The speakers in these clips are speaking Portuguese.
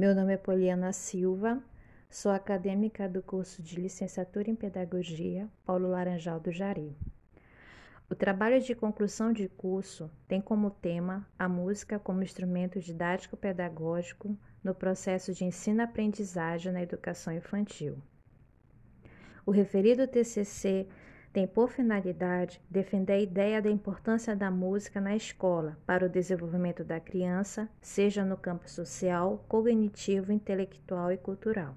Meu nome é Poliana Silva, sou acadêmica do curso de Licenciatura em Pedagogia Paulo Laranjal do Jari. O trabalho de conclusão de curso tem como tema a música como instrumento didático-pedagógico no processo de ensino-aprendizagem na educação infantil. O referido TCC tem por finalidade defender a ideia da importância da música na escola para o desenvolvimento da criança, seja no campo social, cognitivo, intelectual e cultural.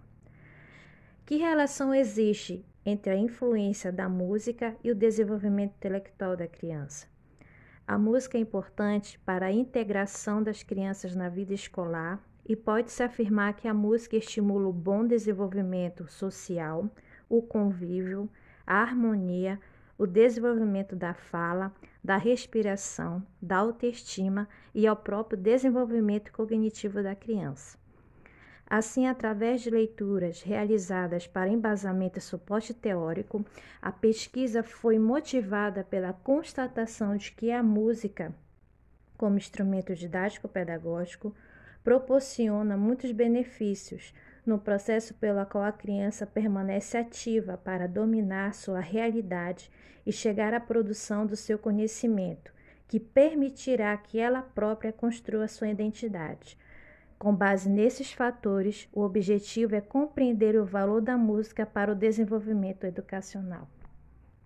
Que relação existe entre a influência da música e o desenvolvimento intelectual da criança? A música é importante para a integração das crianças na vida escolar e pode-se afirmar que a música estimula o bom desenvolvimento social, o convívio, a harmonia, o desenvolvimento da fala, da respiração, da autoestima e ao próprio desenvolvimento cognitivo da criança. Assim, através de leituras realizadas para embasamento e suporte teórico, a pesquisa foi motivada pela constatação de que a música, como instrumento didático-pedagógico, proporciona muitos benefícios, no processo pelo qual a criança permanece ativa para dominar sua realidade e chegar à produção do seu conhecimento, que permitirá que ela própria construa sua identidade. Com base nesses fatores, o objetivo é compreender o valor da música para o desenvolvimento educacional.